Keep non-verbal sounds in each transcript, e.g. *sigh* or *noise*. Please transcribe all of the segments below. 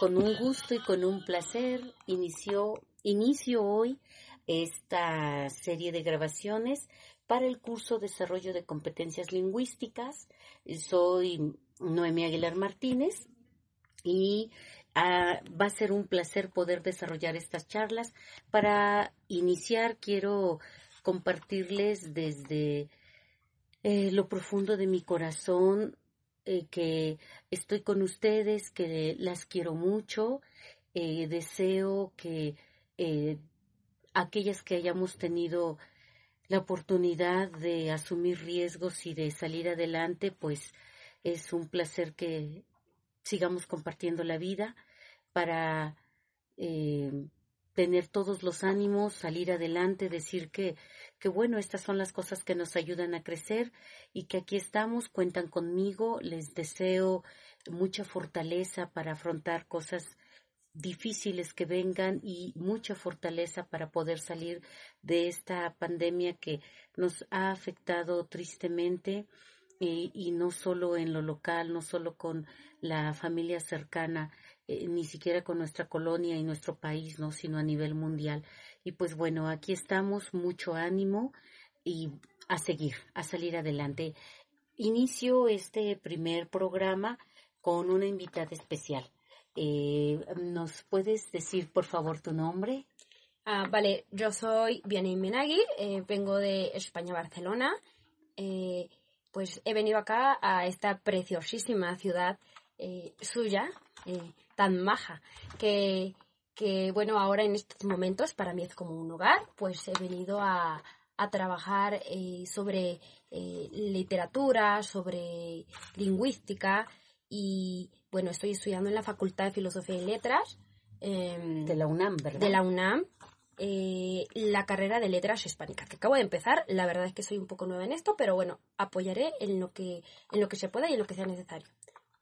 Con un gusto y con un placer inició, inicio hoy esta serie de grabaciones para el curso Desarrollo de Competencias Lingüísticas. Soy Noemí Aguilar Martínez y ah, va a ser un placer poder desarrollar estas charlas. Para iniciar quiero compartirles desde eh, lo profundo de mi corazón eh, que estoy con ustedes, que las quiero mucho. Eh, deseo que eh, aquellas que hayamos tenido la oportunidad de asumir riesgos y de salir adelante, pues es un placer que sigamos compartiendo la vida para tener todos los ánimos, salir adelante, decir que que bueno, estas son las cosas que nos ayudan a crecer y que aquí estamos, cuentan conmigo, les deseo mucha fortaleza para afrontar cosas difíciles que vengan y mucha fortaleza para poder salir de esta pandemia que nos ha afectado tristemente y, y no solo en lo local, no solo con la familia cercana, eh, ni siquiera con nuestra colonia y nuestro país, no, sino a nivel mundial. Y pues bueno, aquí estamos, mucho ánimo y a seguir, a salir adelante. Inicio este primer programa con una invitada especial. Eh, ¿Nos puedes decir, por favor, tu nombre? Ah, vale, yo soy Vianney Menagui, eh, vengo de España, Barcelona. Eh, pues he venido acá a esta preciosísima ciudad suya, tan maja, que que bueno, ahora en estos momentos para mí es como un hogar, pues he venido a, trabajar eh, sobre eh, literatura, sobre lingüística y bueno, estoy estudiando en la Facultad de Filosofía y Letras. Em, de la UNAM, ¿verdad? De la UNAM. Eh, la carrera de letras hispánicas que acabo de empezar la verdad es que soy un poco nueva en esto pero bueno apoyaré en lo que en lo que se pueda y en lo que sea necesario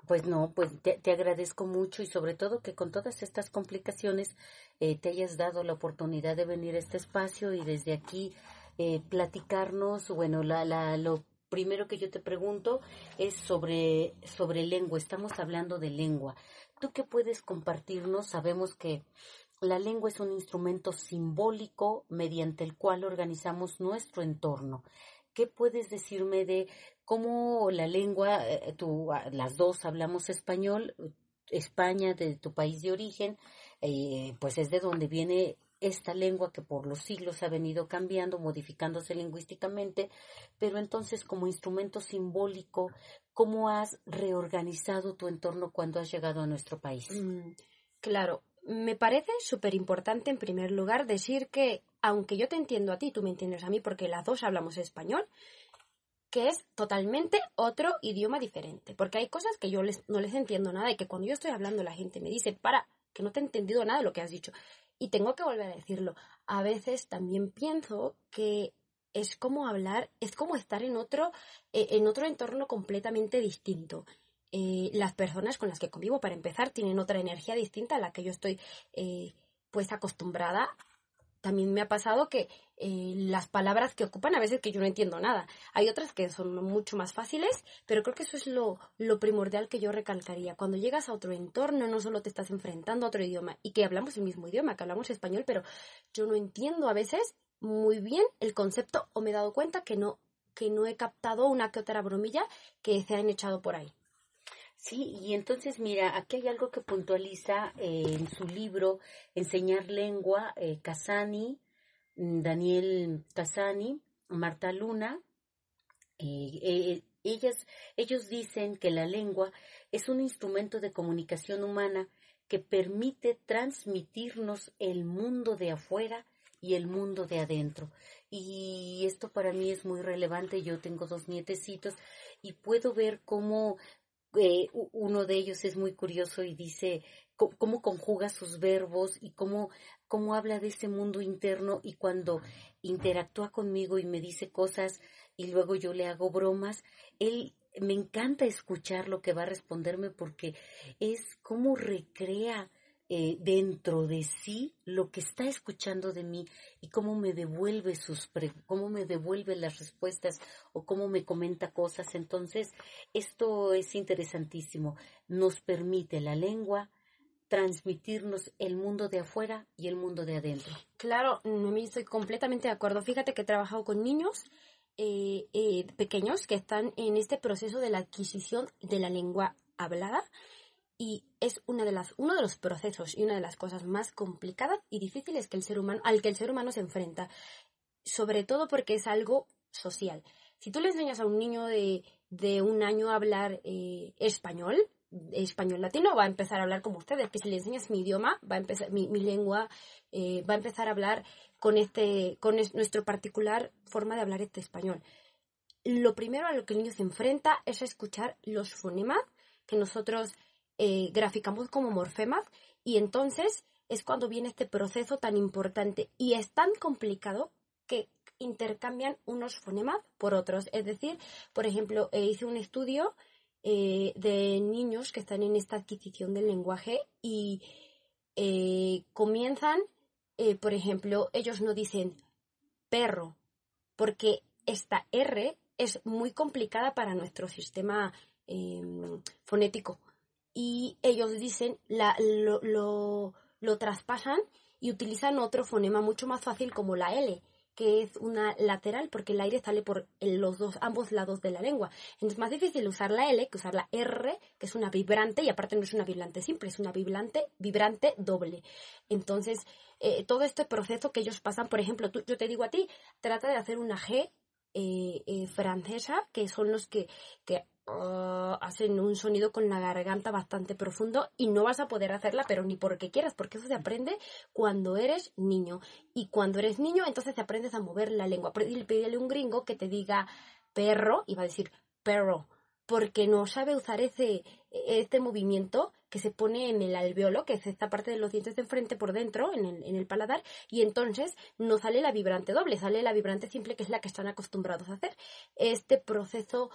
pues no, pues te, agradezco mucho y sobre todo que con todas estas complicaciones eh, te hayas dado la oportunidad de venir a este espacio y desde aquí eh, platicarnos. Bueno, la, la, lo primero que yo te pregunto es sobre, sobre lengua. Estamos hablando de lengua. ¿Tú qué puedes compartirnos? Sabemos que la lengua es un instrumento simbólico mediante el cual organizamos nuestro entorno. ¿Qué puedes decirme de cómo la lengua, eh, tú, ah, las dos hablamos español, España, de tu país de origen, eh, pues es de donde viene esta lengua que por los siglos ha venido cambiando, modificándose lingüísticamente, pero entonces como instrumento simbólico, ¿cómo has reorganizado tu entorno cuando has llegado a nuestro país? Mm, claro, me parece súper importante, en primer lugar, decir que, aunque yo te entiendo a ti, tú me entiendes a mí, porque las dos hablamos español, que es totalmente otro idioma diferente. Porque hay cosas que yo no les entiendo nada y que cuando yo estoy hablando la gente me dice, para, que no te he entendido nada de lo que has dicho. Y tengo que volver a decirlo. A veces también pienso que es como hablar, es como estar en otro, eh, en otro entorno completamente distinto. Eh, las personas con las que convivo, para empezar, tienen otra energía distinta a la que yo estoy eh, pues acostumbrada. También me ha pasado que eh, las palabras que ocupan a veces que yo no entiendo nada. Hay otras que son mucho más fáciles, pero creo que eso es lo, lo primordial que yo recalcaría. Cuando llegas a otro entorno, no solo te estás enfrentando a otro idioma y que hablamos el mismo idioma, que hablamos español, pero yo no entiendo a veces muy bien el concepto o me he dado cuenta que no que no he captado una que otra bromilla que se han echado por ahí. Sí, y entonces mira, aquí hay algo que puntualiza eh, en su libro Enseñar Lengua, eh, Casani, mm, Daniel Casani, Marta Luna, eh, ellas, ellos dicen que la lengua es un instrumento de comunicación humana que permite transmitirnos el mundo de afuera y el mundo de adentro. Y esto para mí es muy relevante. Yo tengo dos nietecitos y puedo ver cómo eh, uno de ellos es muy curioso y dice cómo conjuga sus verbos y cómo, cómo habla de ese mundo interno y cuando interactúa conmigo y me dice cosas y luego yo le hago bromas, él me encanta escuchar lo que va a responderme porque es como recrea eh, dentro de sí lo que está escuchando de mí y cómo me devuelve sus cómo me devuelve las respuestas o cómo me comenta cosas. Entonces, esto es interesantísimo. Nos permite la lengua transmitirnos el mundo de afuera y el mundo de adentro. Claro, me estoy completamente de acuerdo. Fíjate que he trabajado con niños eh, eh, pequeños que están en este proceso de la adquisición de la lengua hablada y es una de las, uno de los procesos y una de las cosas más complicadas y difíciles que el ser humano, al que el ser humano se enfrenta, sobre todo porque es algo social. Si tú le enseñas a un niño de, de un año a hablar eh, español, español latino, va a empezar a hablar como ustedes, que si le enseñas mi idioma, va a empezar, mi, mi lengua, eh, va a empezar a hablar con este, con nuestro particular forma de hablar este español. Lo primero a lo que el niño se enfrenta es a escuchar los fonemas que nosotros eh, graficamos como morfemas y entonces es cuando viene este proceso tan importante y es tan complicado que intercambian unos fonemas por otros. Es decir, por ejemplo, eh, hice un estudio eh, de niños que están en esta adquisición del lenguaje y comienzan, por ejemplo, ellos no dicen perro, porque esta R es muy complicada para nuestro sistema em, fonético y ellos dicen, la, lo, lo, traspasan y utilizan otro fonema mucho más fácil como la L, que es una lateral porque el aire sale por los dos, ambos lados de la lengua. Entonces es más difícil usar la L que usar la R, que es una vibrante y aparte no es una vibrante simple, es una vibrante, vibrante doble. Entonces, eh, todo este proceso que ellos pasan, por ejemplo, tú, yo te digo a ti, trata de hacer una G eh, eh, francesa, que son los que Ah, hacen un sonido con la garganta bastante profundo y no vas a poder hacerla, pero ni porque quieras, porque eso se aprende cuando eres niño. Y cuando eres niño, entonces te aprendes a mover la lengua. Pídele a un gringo que te diga perro y va a decir perro, porque no sabe usar ese, este movimiento que se pone en el alveolo, que es esta parte de los dientes de enfrente por dentro, en el, en el paladar, y entonces no sale la vibrante doble, sale la vibrante simple, que es la que están acostumbrados a hacer. Este proceso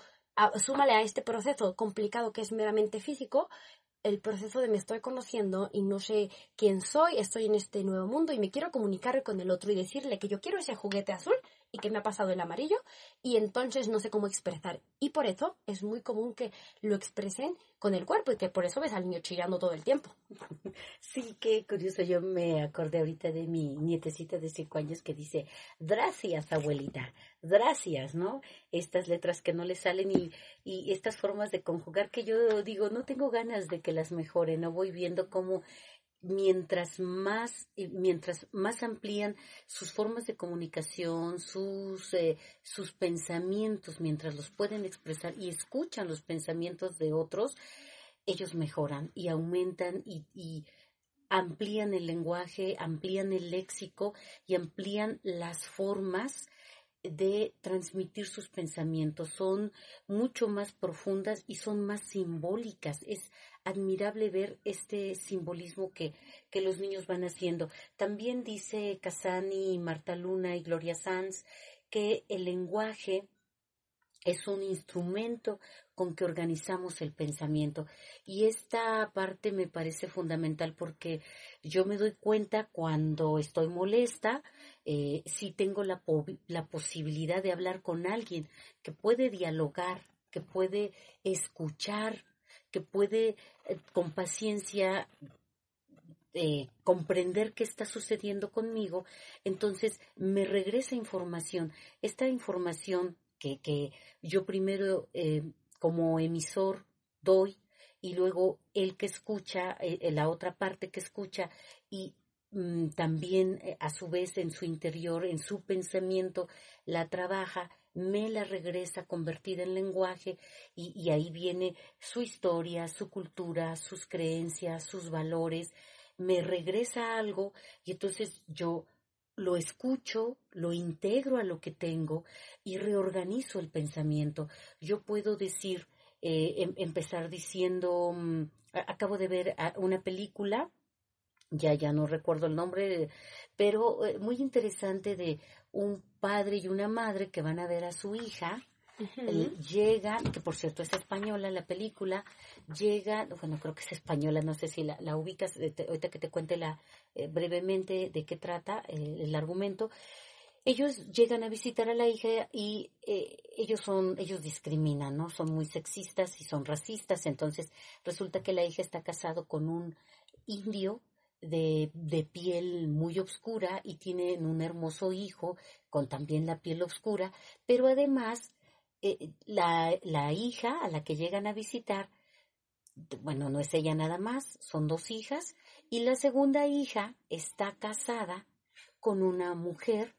súmale a este proceso complicado que es meramente físico, el proceso de me estoy conociendo y no sé quién soy, estoy en este nuevo mundo y me quiero comunicar con el otro y decirle que yo quiero ese juguete azul y que me ha pasado el amarillo y entonces no sé cómo expresar. Y por eso es muy común que lo expresen con el cuerpo y que por eso ves al niño chillando todo el tiempo. *laughs* Sí, qué curioso. Yo me acordé ahorita de mi nietecita de cinco años que dice, gracias abuelita, gracias, ¿no? Estas letras que no le salen y, y estas formas de conjugar que yo digo, no tengo ganas de que las mejore, no voy viendo cómo mientras más, eh, mientras más amplían sus formas de comunicación, sus, eh, sus pensamientos, mientras los pueden expresar y escuchan los pensamientos de otros, ellos mejoran y aumentan y, y amplían el lenguaje, amplían el léxico y amplían las formas de transmitir sus pensamientos. Son mucho más profundas y son más simbólicas. Es admirable ver este simbolismo que, que los niños van haciendo. También dice Casani, Marta Luna y Gloria Sanz que el lenguaje es un instrumento con que organizamos el pensamiento. Y esta parte me parece fundamental porque yo me doy cuenta cuando estoy molesta, eh, si tengo la, la posibilidad de hablar con alguien que puede dialogar, que puede escuchar, que puede eh, con paciencia eh, comprender qué está sucediendo conmigo, entonces me regresa información. Esta información que, que yo primero eh, como emisor doy y luego el que escucha, la otra parte que escucha y también eh, a su vez en su interior, en su pensamiento, la trabaja, me la regresa convertida en lenguaje y, ahí viene su historia, su cultura, sus creencias, sus valores, me regresa algo y entonces yo lo escucho, lo integro a lo que tengo y reorganizo el pensamiento. Yo puedo decir, eh, em, empezar diciendo, mm, acabo de ver una película, ya ya no recuerdo el nombre, pero eh, muy interesante de un padre y una madre que van a ver a su hija llega, que por cierto es española la película, llega, bueno, creo que es española, no sé si la, la ubicas, ahorita que te cuente la, eh, brevemente de qué trata eh, el argumento. Ellos llegan a visitar a la hija y eh, ellos son, ellos discriminan, ¿no? Son muy sexistas y son racistas, entonces resulta que la hija está casado con un indio de, de, piel muy oscura y tienen un hermoso hijo con también la piel oscura, pero además eh, la, la hija a la que llegan a visitar, bueno, no es ella nada más, son dos hijas, y la segunda hija está casada con una mujer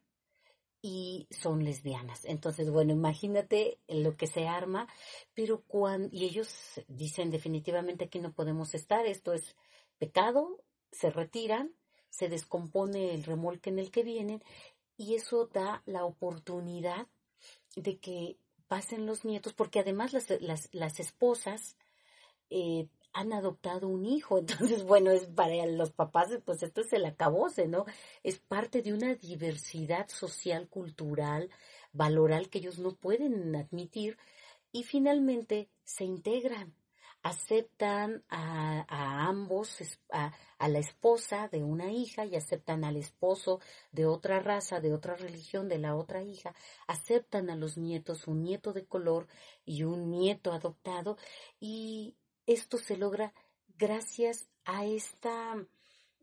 y son lesbianas. Entonces, bueno, imagínate lo que se arma, pero cuando, y ellos dicen definitivamente que no podemos estar, esto es pecado, se retiran, se descompone el remolque en el que vienen y eso da la oportunidad de que pasen los nietos, porque además las, las, las esposas eh, han adoptado un hijo, *laughs* entonces, bueno, es para los papás, pues esto es el acabose, ¿no? Es parte de una diversidad social, cultural, valoral que ellos no pueden admitir y finalmente se integran aceptan a, a ambos, a, la esposa de una hija y aceptan al esposo de otra raza, de otra religión, de la otra hija, aceptan a los nietos, un nieto de color y un nieto adoptado y esto se logra gracias a esta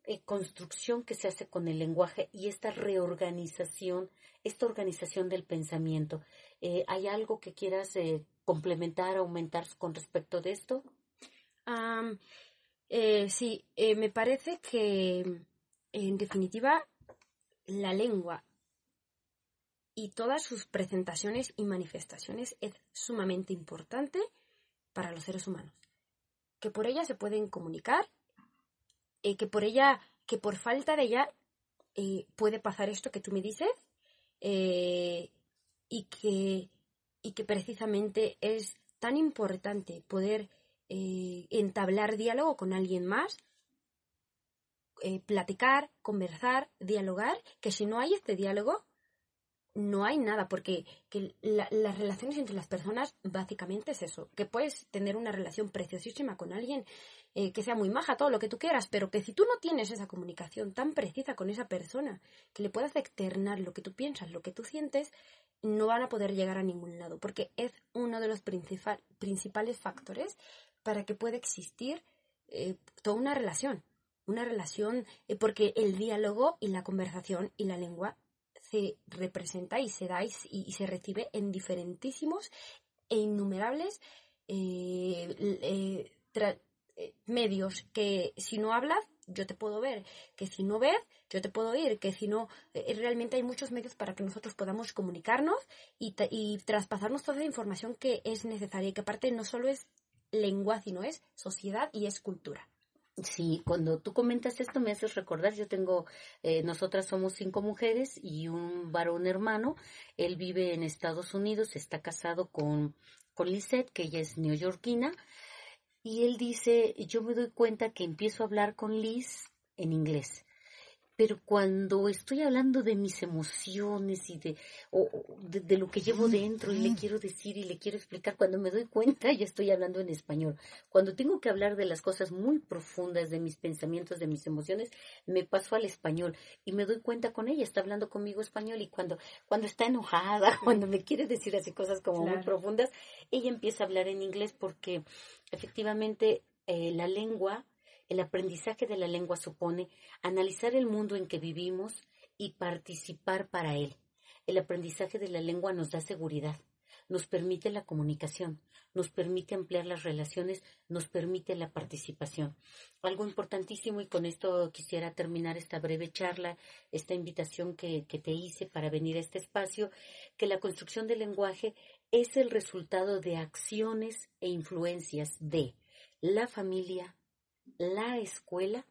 eh, construcción que se hace con el lenguaje y esta reorganización, esta organización del pensamiento. Eh, ¿Hay algo que quieras eh, complementar, aumentar con respecto de esto? Eh, sí, eh, me parece que en definitiva la lengua y todas sus presentaciones y manifestaciones es sumamente importante para los seres humanos. Que por ella se pueden comunicar, eh, que por ella, que por falta de ella puede pasar esto que tú me dices, y que y que precisamente es tan importante poder eh, entablar diálogo con alguien más, eh, platicar, conversar, dialogar, que si no hay este diálogo, no hay nada, porque que las relaciones entre las personas básicamente es eso, que puedes tener una relación preciosísima con alguien eh, que sea muy maja, todo lo que tú quieras, pero que si tú no tienes esa comunicación tan precisa con esa persona, que le puedas externar lo que tú piensas, lo que tú sientes, no van a poder llegar a ningún lado, porque es uno de los principales factores para que pueda existir eh, toda una relación. Una relación, eh, porque el diálogo y la conversación y la lengua se representa y se da y, se recibe en diferentísimos e innumerables eh, medios que si no hablas yo te puedo ver, que si no ves, yo te puedo oír, que si no, eh, realmente hay muchos medios para que nosotros podamos comunicarnos y, y traspasarnos toda la información que es necesaria y que aparte no solo es lengua, sino es sociedad y es cultura. Sí, cuando tú comentas esto me haces recordar, yo tengo, eh, nosotras somos cinco mujeres y un varón hermano, él vive en Estados Unidos, está casado con, con Lisette, que ella es neoyorquina, y él dice, yo me doy cuenta que empiezo a hablar con Liz en inglés. Pero cuando estoy hablando de mis emociones y de, o, de, lo que llevo dentro y le quiero decir y le quiero explicar, cuando me doy cuenta ya estoy hablando en español. Cuando tengo que hablar de las cosas muy profundas, de mis pensamientos, de mis emociones, me paso al español y me doy cuenta con ella, está hablando conmigo español y cuando, cuando está enojada, *laughs* cuando me quiere decir así cosas como muy profundas, ella empieza a hablar en inglés porque efectivamente eh, la lengua, el aprendizaje de la lengua supone analizar el mundo en que vivimos y participar para él. El aprendizaje de la lengua nos da seguridad, nos permite la comunicación, nos permite ampliar las relaciones, nos permite la participación. Algo importantísimo, y con esto quisiera terminar esta breve charla, esta invitación que, que te hice para venir a este espacio, que la construcción del lenguaje es el resultado de acciones e influencias de la familia, la escuela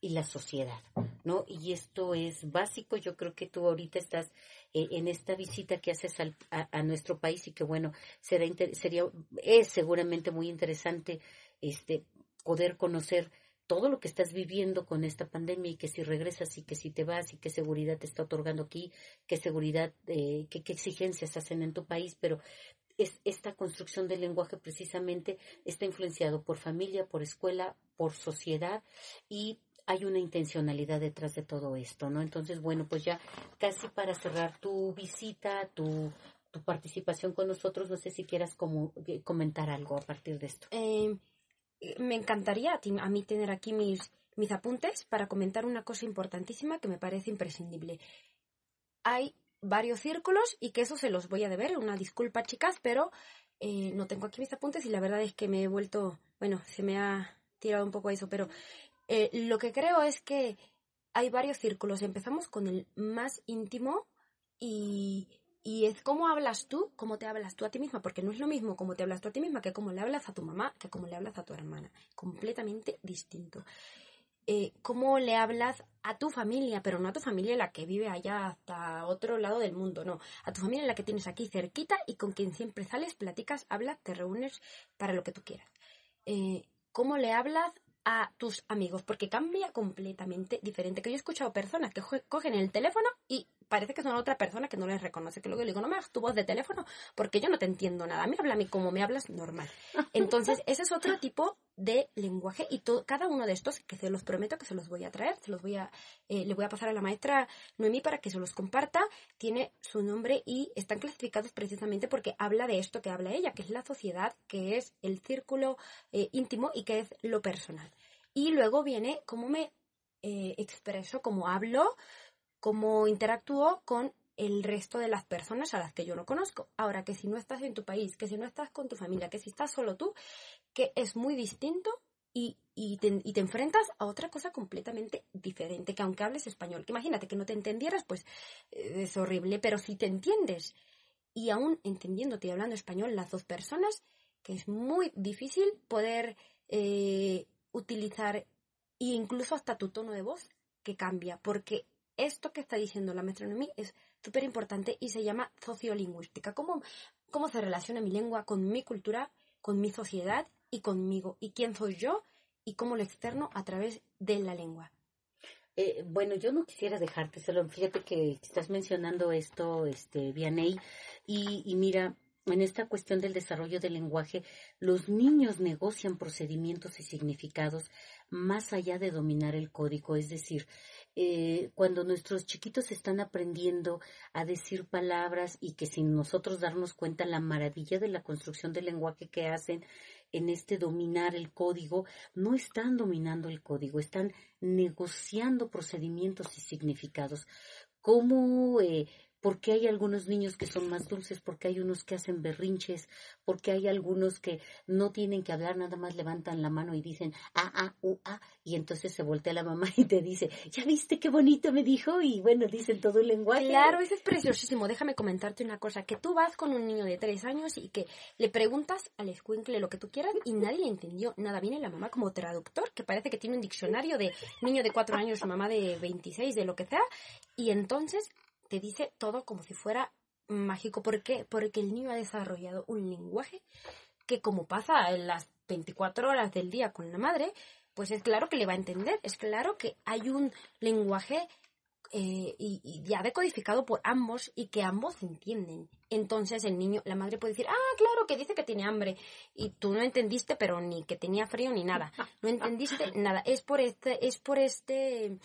y la sociedad, ¿no? Y esto es básico. Yo creo que tú ahorita estás eh, en esta visita que haces a, nuestro país y que bueno, será sería es seguramente muy interesante este poder conocer todo lo que estás viviendo con esta pandemia y que si regresas y que si te vas y qué seguridad te está otorgando aquí, qué seguridad, eh, qué, qué exigencias hacen en tu país, pero es, esta construcción del lenguaje precisamente está influenciado por familia, por escuela, por sociedad y hay una intencionalidad detrás de todo esto, ¿no? Entonces, bueno, pues ya casi para cerrar tu visita, tu, tu participación con nosotros, no sé si quieras como, eh, comentar algo a partir de esto. Eh, me encantaría a, mí tener aquí mis, mis apuntes para comentar una cosa importantísima que me parece imprescindible. Hay varios círculos y que eso se los voy a deber. Una disculpa, chicas, pero eh, no tengo aquí mis apuntes y la verdad es que me he vuelto, bueno, se me ha tirado un poco eso, pero eh, lo que creo es que hay varios círculos. Empezamos con el más íntimo y, y es cómo hablas tú, cómo te hablas tú a ti misma, porque no es lo mismo cómo te hablas tú a ti misma que cómo le hablas a tu mamá, que cómo le hablas a tu hermana. Completamente distinto. Eh, cómo le hablas a tu familia, pero no a tu familia la que vive allá hasta otro lado del mundo, no, a tu familia la que tienes aquí cerquita y con quien siempre sales, platicas, hablas, te reúnes para lo que tú quieras. Eh, ¿Cómo le hablas a tus amigos? Porque cambia completamente diferente. Que yo he escuchado personas que cogen el teléfono y parece que son otra persona que no les reconoce. Que luego le digo, no me hagas tu voz de teléfono porque yo no te entiendo nada. Habla a mí como me hablas normal. Entonces, ese es otro tipo de lenguaje y todo, cada uno de estos, que se los prometo que se los voy a traer, se los voy a, eh, le voy a pasar a la maestra Noemí para que se los comparta, tiene su nombre y están clasificados precisamente porque habla de esto que habla ella, que es la sociedad, que es el círculo eh, íntimo y que es lo personal. Y luego viene cómo me eh, expreso, cómo hablo, cómo interactúo con el resto de las personas a las que yo no conozco. Ahora, que si no estás en tu país, que si no estás con tu familia, que si estás solo tú, que es muy distinto y, y, te, enfrentas a otra cosa completamente diferente, que aunque hables español, que imagínate que no te entendieras, pues eh, es horrible, pero si te entiendes y aún entendiéndote y hablando español las dos personas, que es muy difícil poder eh, utilizar e incluso hasta tu tono de voz que cambia, porque esto que está diciendo la maestra es súper importante y se llama sociolingüística. ¿Cómo, ¿Cómo se relaciona mi lengua con mi cultura, con mi sociedad y conmigo? ¿Y quién soy yo? Y cómo lo externo a través de la lengua. Eh, bueno, yo no quisiera dejarte solo. Fíjate que estás mencionando esto, este, Vianey, y mira, en esta cuestión del desarrollo del lenguaje, los niños negocian procedimientos y significados más allá de dominar el código, es decir, eh, cuando nuestros chiquitos están aprendiendo a decir palabras y que sin nosotros darnos cuenta la maravilla de la construcción del lenguaje que hacen en este dominar el código, no están dominando el código, están negociando procedimientos y significados. ¿Cómo eh, porque hay algunos niños que son más dulces, porque hay unos que hacen berrinches, porque hay algunos que no tienen que hablar, nada más levantan la mano y dicen a, a, u, a, y entonces se voltea la mamá y te dice, ¿ya viste qué bonito me dijo? Y bueno, dicen todo el lenguaje. Claro, eso es preciosísimo. Déjame comentarte una cosa, que tú vas con un niño de tres años y que le preguntas al escuincle lo que tú quieras y nadie le entendió nada. Viene la mamá como traductor, que parece que tiene un diccionario de niño de cuatro años, mamá de 26, de lo que sea, y entonces te dice todo como si fuera mágico. ¿Por qué? Porque el niño ha desarrollado un lenguaje que como pasa en las 24 horas del día con la madre, pues es claro que le va a entender, es claro que hay un lenguaje eh, y, ya decodificado por ambos y que ambos entienden. Entonces el niño, la madre puede decir, ah, claro, que dice que tiene hambre y tú no entendiste, pero ni que tenía frío ni nada, no entendiste *laughs* nada. Es por este, es por este,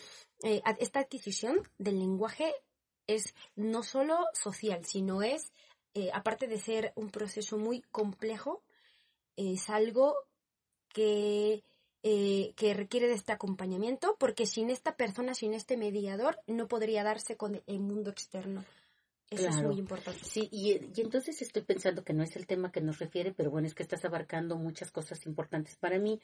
eh, esta adquisición del lenguaje es no solo social, sino es, eh, aparte de ser un proceso muy complejo, es algo que, eh, que requiere de este acompañamiento, porque sin esta persona, sin este mediador, no podría darse con el mundo externo. Eso es muy importante. Sí, y, y, entonces estoy pensando que no es el tema que nos refiere, pero bueno, es que estás abarcando muchas cosas importantes para mí.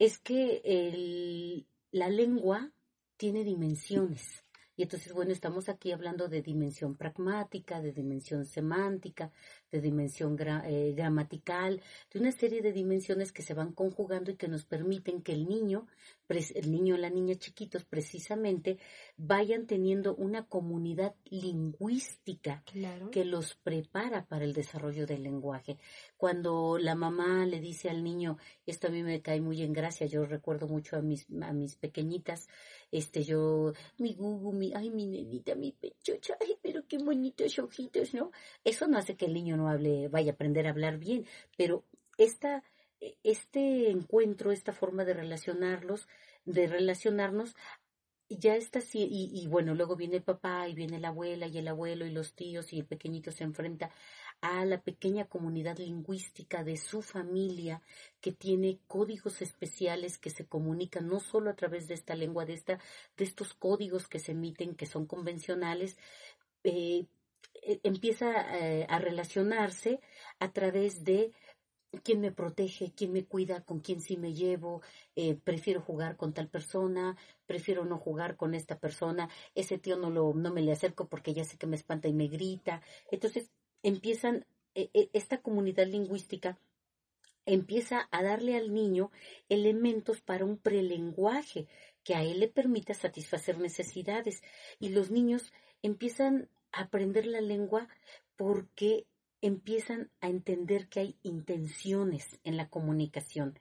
Es que el, la lengua tiene dimensiones. Y entonces, bueno, estamos aquí hablando de dimensión pragmática, de dimensión semántica, de dimensión eh, gramatical, de una serie de dimensiones que se van conjugando y que nos permiten que el niño, el niño o la niña chiquitos precisamente, vayan teniendo una comunidad lingüística que los prepara para el desarrollo del lenguaje. Cuando la mamá le dice al niño, esto a mí me cae muy en gracia, yo recuerdo mucho a mis, a mis pequeñitas, este yo, mi gugu, mi, ay, mi nenita, mi pechocha, ay, pero qué bonitos ojitos, ¿no? Eso no hace que el niño no hable, vaya a aprender a hablar bien, pero esta, e, este encuentro, esta forma de relacionarlos, de relacionarnos, ya está así, y, y, bueno, luego viene el papá y viene la abuela y el abuelo y los tíos y el pequeñito se enfrenta a la pequeña comunidad lingüística de su familia que tiene códigos especiales que se comunican no solo a través de esta lengua, de, esta, de estos códigos que se emiten, que son convencionales, eh, eh, empieza eh, a relacionarse a través de quién me protege, quién me cuida, con quién sí me llevo, prefiero jugar con tal persona, prefiero no jugar con esta persona, ese tío no, lo, no me le acerco porque ya sé que me espanta y me grita. Entonces, empiezan, e, e, esta comunidad lingüística empieza a darle al niño elementos para un prelenguaje que a él le permita satisfacer necesidades. Y los niños empiezan a aprender la lengua porque empiezan a entender que hay intenciones en la comunicación,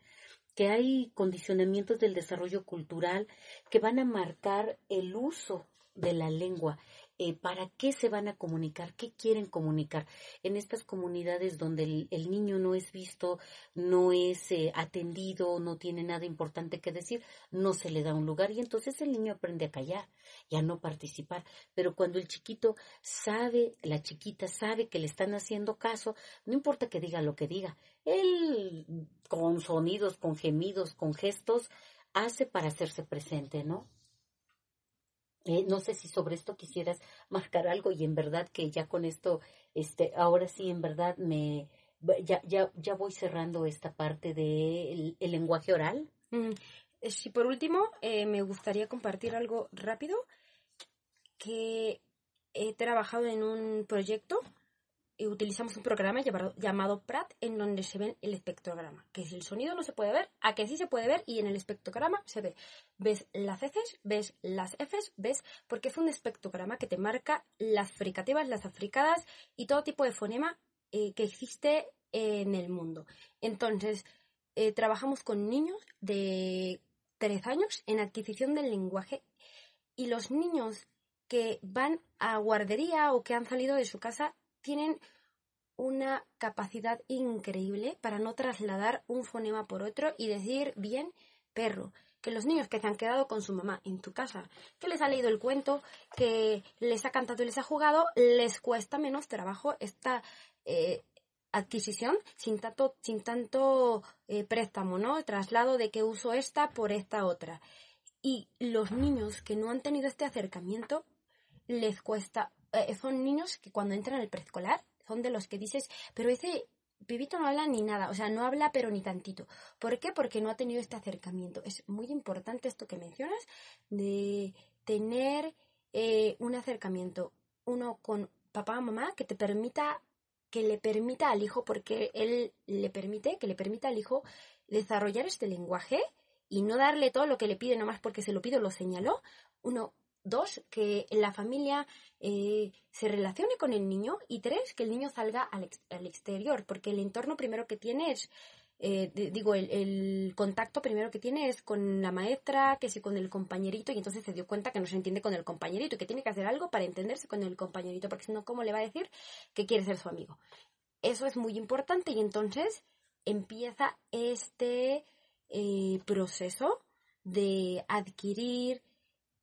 que hay condicionamientos del desarrollo cultural que van a marcar el uso de la lengua eh, para qué se van a comunicar, qué quieren comunicar. En estas comunidades donde el, niño no es visto, no es eh, atendido, no tiene nada importante que decir, no se le da un lugar y entonces el niño aprende a callar y a no participar. Pero cuando el chiquito sabe, la chiquita sabe que le están haciendo caso, no importa que diga lo que diga, él con sonidos, con gemidos, con gestos, hace para hacerse presente, ¿no? Eh, no sé si sobre esto quisieras marcar algo y en verdad que ya con esto, este, ahora sí en verdad me, ya, ya, ya voy cerrando esta parte del el lenguaje oral. Mm, eh, por último eh, me gustaría compartir algo rápido que he trabajado en un proyecto utilizamos un programa llamado, PRAT en donde se ve el espectrograma, que si el sonido no se puede ver, a que sí se puede ver y en el espectrograma se ve. Ves las Fs, ves las Fs, ves, porque es un espectrograma que te marca las fricativas, las africadas y todo tipo de fonema eh, que existe en el mundo. Entonces, eh, trabajamos con niños de 3 años en adquisición del lenguaje y los niños que van a guardería o que han salido de su casa tienen una capacidad increíble para no trasladar un fonema por otro y decir bien perro. Que los niños que se han quedado con su mamá en tu casa, que les ha leído el cuento, que les ha cantado y les ha jugado, les cuesta menos trabajo esta eh, adquisición sin tanto, sin tanto eh, préstamo, ¿no? Traslado de que uso esta por esta otra. Y los niños que no han tenido este acercamiento les cuesta eh, son niños que cuando entran al preescolar son de los que dices, pero ese pibito no habla ni nada, o sea, no habla pero ni tantito. ¿Por qué? Porque no ha tenido este acercamiento. Es muy importante esto que mencionas de tener eh, un acercamiento, uno con papá o mamá, que te permita, que le permita al hijo, porque él le permite, que le permita al hijo desarrollar este lenguaje y no darle todo lo que le pide nomás porque se lo pido, lo señaló. Uno, Dos, que la familia eh, se relacione con el niño. Y tres, que el niño salga al, exterior, porque el entorno primero que tiene es, eh, digo, el, contacto primero que tiene es con la maestra, que sí con el compañerito, y entonces se dio cuenta que no se entiende con el compañerito y que tiene que hacer algo para entenderse con el compañerito, porque si no, ¿cómo le va a decir que quiere ser su amigo? Eso es muy importante y entonces empieza este eh, proceso de adquirir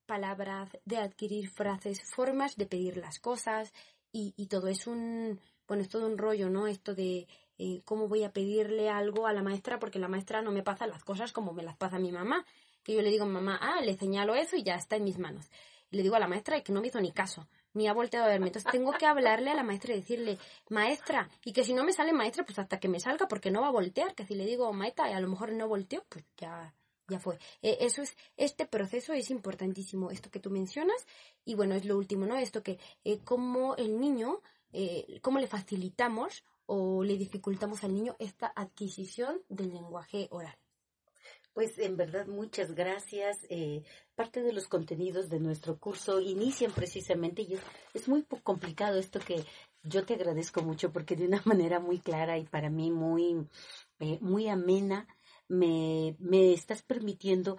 palabras, de adquirir frases, formas de pedir las cosas y, todo es un, bueno, es todo un rollo, ¿no? Esto de eh, cómo voy a pedirle algo a la maestra porque la maestra no me pasa las cosas como me las pasa mi mamá, que yo le digo a mamá, ah, le señalo eso y ya está en mis manos. le digo a la maestra que no me hizo ni caso, ni ha volteado a verme. Entonces tengo que hablarle a la maestra y decirle, maestra, y que si no me sale maestra, pues hasta que me salga, porque no va a voltear, que si le digo maestra y a lo mejor no volteó, pues ya, ya fue. Eh, eso es, este proceso es importantísimo, esto que tú mencionas, y bueno, es lo último, ¿no? Esto que, eh, cómo el niño, eh, cómo le facilitamos o le dificultamos al niño esta adquisición del lenguaje oral. Pues en verdad muchas gracias. Eh, parte de los contenidos de nuestro curso inician precisamente y es, muy complicado esto que yo te agradezco mucho porque de una *laughs* manera muy clara y para mí muy, eh, muy amena me, me estás permitiendo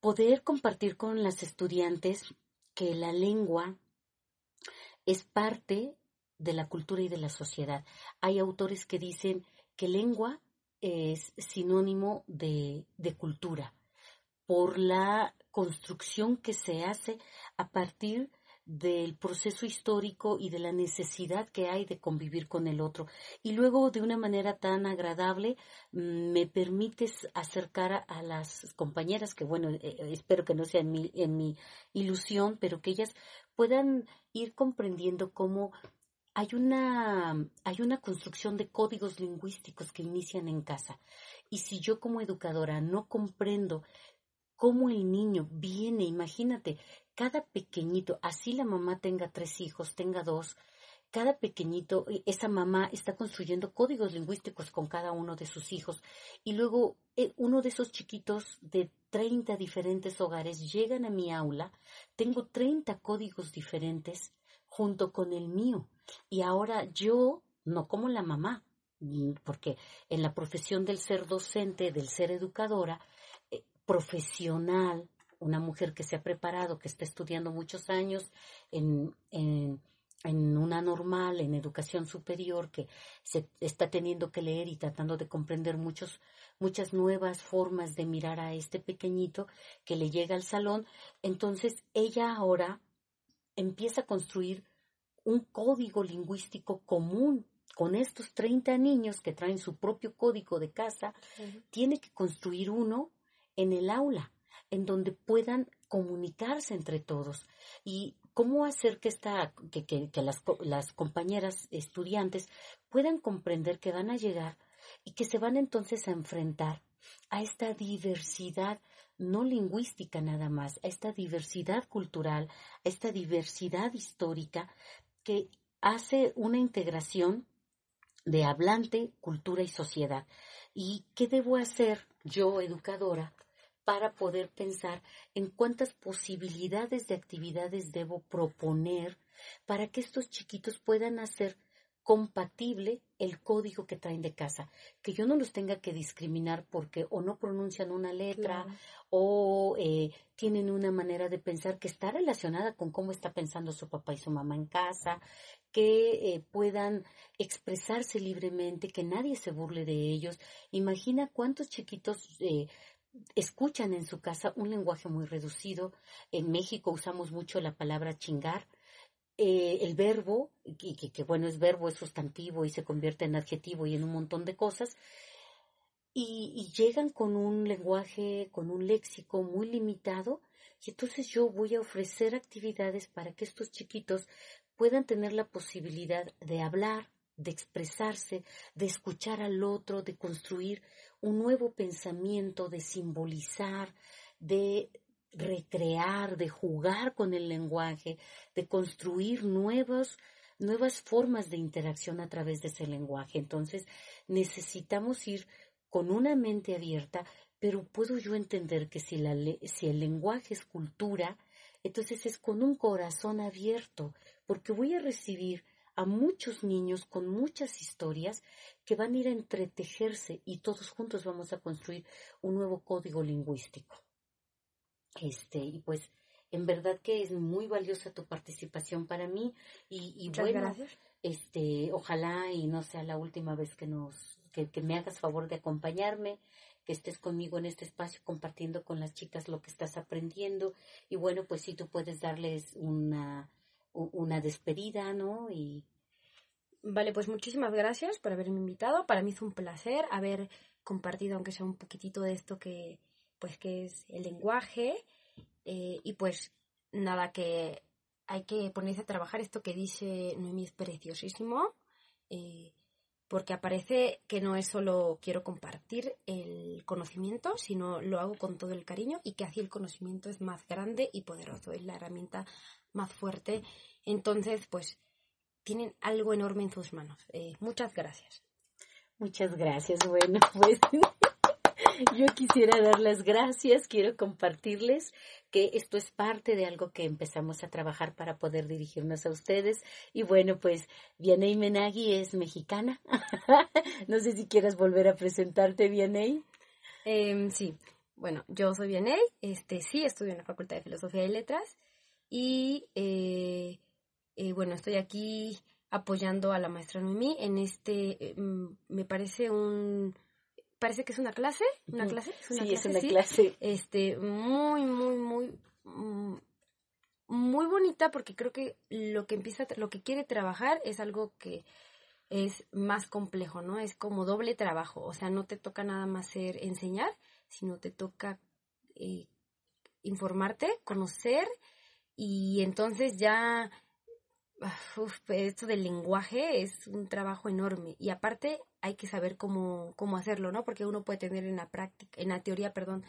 poder compartir con las estudiantes que la lengua es parte de la cultura y de la sociedad. Hay autores que dicen que lengua es sinónimo de, de cultura, por la construcción que se hace a partir del proceso histórico y de la necesidad que hay de convivir con el otro. Y luego, de una manera tan agradable, mm, me permites acercar a, las compañeras, que bueno, eh, eh, espero que no sea en mi, en mi ilusión, pero que ellas puedan ir comprendiendo cómo hay una, hay una construcción de códigos lingüísticos que inician en casa. Y si yo como educadora no comprendo cómo el niño viene, imagínate, cada pequeñito, así la mamá tenga tres hijos, tenga dos, cada pequeñito, eh, esa mamá está construyendo códigos lingüísticos con cada uno de sus hijos. Y luego eh, uno de esos chiquitos de 30 diferentes hogares llegan a mi aula, tengo 30 códigos diferentes junto con el mío. Y ahora yo, no como la mamá, porque en la profesión del ser docente, del ser educadora, eh, profesional, una mujer que se ha preparado, que está estudiando muchos años en, en, en, una normal, en educación superior, que se está teniendo que leer y tratando de comprender muchos, muchas nuevas formas de mirar a este pequeñito que le llega al salón, entonces ella ahora empieza a construir un código lingüístico común con estos 30 niños que traen su propio código de casa, tiene que construir uno en el aula, en donde puedan comunicarse entre todos. Y cómo hacer que, esta, que, que, las, las compañeras estudiantes puedan comprender que van a llegar y que se van entonces a enfrentar a esta diversidad no lingüística nada más, a esta diversidad cultural, a esta diversidad histórica, que hace una integración de hablante, cultura y sociedad. ¿Y qué debo hacer yo, educadora, para poder pensar en cuántas posibilidades de actividades debo proponer para que estos chiquitos puedan hacer compatible el código que traen de casa, que yo no los tenga que discriminar porque o no pronuncian una letra o eh, tienen una manera de pensar que está relacionada con cómo está pensando su papá y su mamá en casa, que eh, puedan expresarse libremente, que nadie se burle de ellos. Imagina cuántos chiquitos eh, escuchan en su casa un lenguaje muy reducido. En México usamos mucho la palabra chingar eh, el verbo, y que, bueno, es verbo, es sustantivo y se convierte en adjetivo y en un montón de cosas, y, llegan con un lenguaje, con un léxico muy limitado, y entonces yo voy a ofrecer actividades para que estos chiquitos puedan tener la posibilidad de hablar, de expresarse, de escuchar al otro, de construir un nuevo pensamiento, de simbolizar, de recrear, de jugar con el lenguaje, de construir nuevos, nuevas formas de interacción a través de ese lenguaje. Entonces, necesitamos ir con una mente abierta, pero puedo yo entender que si, la, si el lenguaje es cultura, entonces es con un corazón abierto, porque voy a recibir a muchos niños con muchas historias que van a ir a entretejerse y todos juntos vamos a construir un nuevo código lingüístico. Este, y pues en verdad que es muy valiosa tu participación para mí y, y bueno, este, ojalá y no sea la última vez que nos, que, me hagas favor de acompañarme, que estés conmigo en este espacio compartiendo con las chicas lo que estás aprendiendo y bueno, pues si tú puedes darles una, una despedida, ¿no? Y Vale, pues muchísimas gracias por haberme invitado. Para mí es un placer haber compartido, aunque sea un poquitito de esto que, pues que es el lenguaje eh, y pues nada, que hay que ponerse a trabajar. Esto que dice Noemí es preciosísimo. Eh, porque aparece que no es solo quiero compartir el conocimiento, sino lo hago con todo el cariño y que así el conocimiento es más grande y poderoso, es la herramienta más fuerte. Entonces, pues tienen algo enorme en sus manos. Eh, muchas gracias. Muchas gracias. Bueno, *laughs* pues *laughs* yo quisiera dar las gracias, quiero compartirles que esto es parte de algo que empezamos a trabajar para poder dirigirnos a ustedes. Y bueno, pues Vianey Menagui es mexicana. *laughs* no sé si quieras volver a presentarte, Vianey. Em, sí, bueno, yo soy Vianey, este, sí, estudio en la Facultad de Filosofía y Letras y eh, eh, bueno, estoy aquí apoyando a la maestra Noemí en este, em, me parece un parece que es una clase, una clase, sí, es una clase. Este, muy, muy, muy, muy bonita porque creo que lo que empieza, lo que quiere trabajar es algo que es más complejo, ¿no? Es como doble trabajo, o sea, no te toca nada más ser enseñar, sino te toca eh, informarte, conocer y entonces ya *sighs* uf, esto del lenguaje es un trabajo enorme y aparte hay que saber cómo, cómo hacerlo, ¿no? Porque uno puede tener en la práctica, en la teoría, perdón,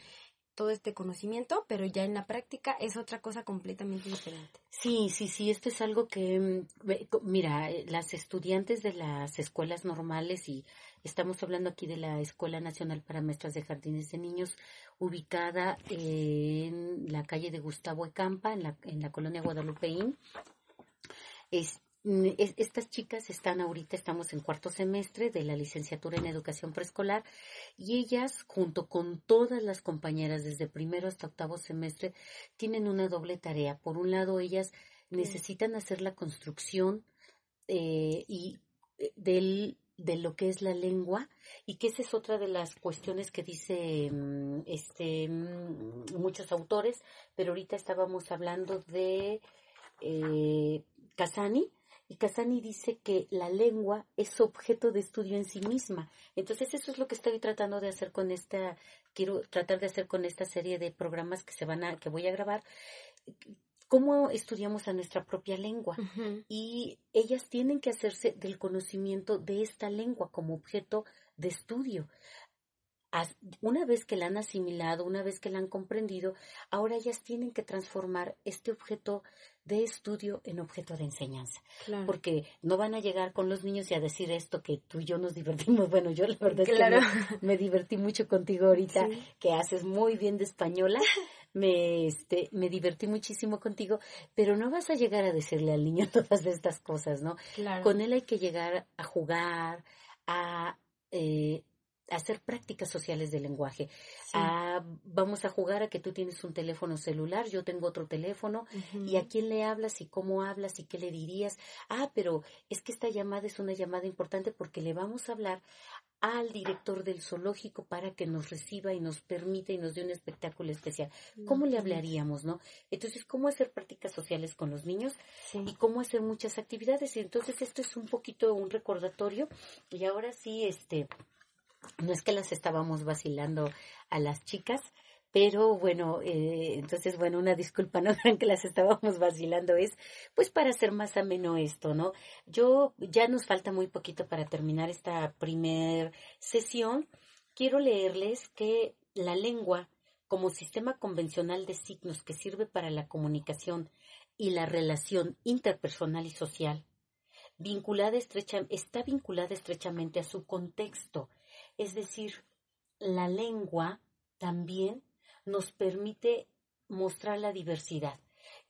todo este conocimiento, pero ya en la práctica es otra cosa completamente diferente. Sí, sí, sí, esto es algo que, mm, mira, eh, las estudiantes de las escuelas normales y estamos hablando aquí de la Escuela Nacional para Maestras de Jardines de Niños, ubicada en la calle de Gustavo Ecampa, en la, en la colonia Guadalupeín, Estas chicas están ahorita, estamos en cuarto semestre de la licenciatura en educación preescolar y ellas, junto con todas las compañeras desde primero hasta octavo semestre, tienen una doble tarea. Por un lado, ellas necesitan hacer la construcción eh, y eh, del de lo que es la lengua y que esa es otra de las cuestiones que dice mm, este mm, muchos autores pero ahorita estábamos hablando de eh, Casani, y Casani dice que la lengua es objeto de estudio en sí misma. Entonces eso es lo que estoy tratando de hacer con esta, quiero tratar de hacer con esta serie de programas que se van a, que voy a grabar. ¿Cómo estudiamos a nuestra propia lengua? Y ellas tienen que hacerse del conocimiento de esta lengua como objeto de estudio una vez que la han asimilado, una vez que la han comprendido, ahora ellas tienen que transformar este objeto de estudio en objeto de enseñanza. Porque no van a llegar con los niños y a decir esto que tú y yo nos divertimos. *laughs* Bueno, yo la verdad es que me, *laughs* divertí mucho contigo ahorita, que haces muy bien de española. *laughs* Me, este, me divertí muchísimo contigo, pero no vas a llegar a decirle al niño todas estas cosas, ¿no? Con él hay que llegar a jugar, a eh, hacer prácticas sociales de lenguaje. Ah, vamos a jugar a que tú tienes un teléfono celular, yo tengo otro teléfono, y a quién le hablas y cómo hablas y qué le dirías. Ah, pero es que esta llamada es una llamada importante porque le vamos a hablar al director del zoológico para que nos reciba y nos permita y nos dé un espectáculo especial. ¿Cómo le hablaríamos, no? Entonces, ¿cómo hacer prácticas sociales con los niños y cómo hacer muchas actividades? Y entonces esto es un poquito un recordatorio y ahora sí, este, no es que las estábamos vacilando a las chicas, pero bueno, eh, entonces, bueno, una disculpa, *laughs* no crean que las estábamos vacilando, es pues para hacer más ameno esto, ¿no? Yo, ya nos falta muy poquito para terminar esta primer sesión. Quiero leerles que la lengua, como sistema convencional de signos que sirve para la comunicación y la relación interpersonal y social, vinculada estrecha, está vinculada estrechamente a su contexto es decir, la lengua también nos permite mostrar la diversidad.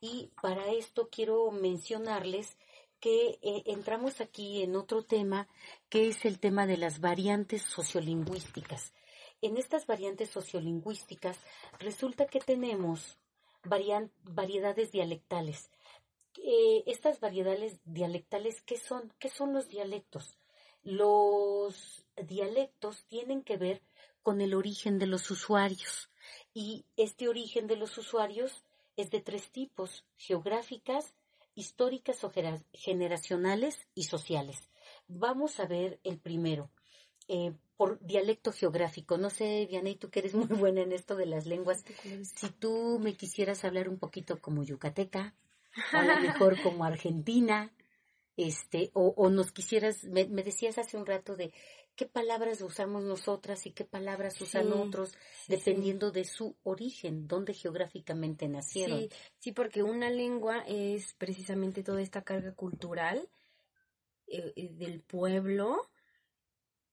Y para esto quiero mencionarles que eh, entramos aquí en otro tema, que es el tema de las variantes sociolingüísticas. En estas variantes sociolingüísticas resulta que tenemos variedades dialectales. Eh, estas variedades dialectales, ¿qué son? ¿Qué son los dialectos? Los dialectos tienen que ver con el origen de los usuarios y este origen de los usuarios es de tres tipos, geográficas, históricas o generacionales y sociales. Vamos a ver el primero. Eh, por dialecto geográfico. No sé, Vianey, tú que eres muy buena en esto de las lenguas, si tú me quisieras hablar un poquito como yucateca, o a lo mejor como argentina, este, o, o nos quisieras, me, decías hace un rato de qué palabras usamos nosotras y qué palabras usan otros, dependiendo de su origen, dónde geográficamente nacieron. Sí, sí, porque una lengua es precisamente toda esta carga cultural eh, eh, del pueblo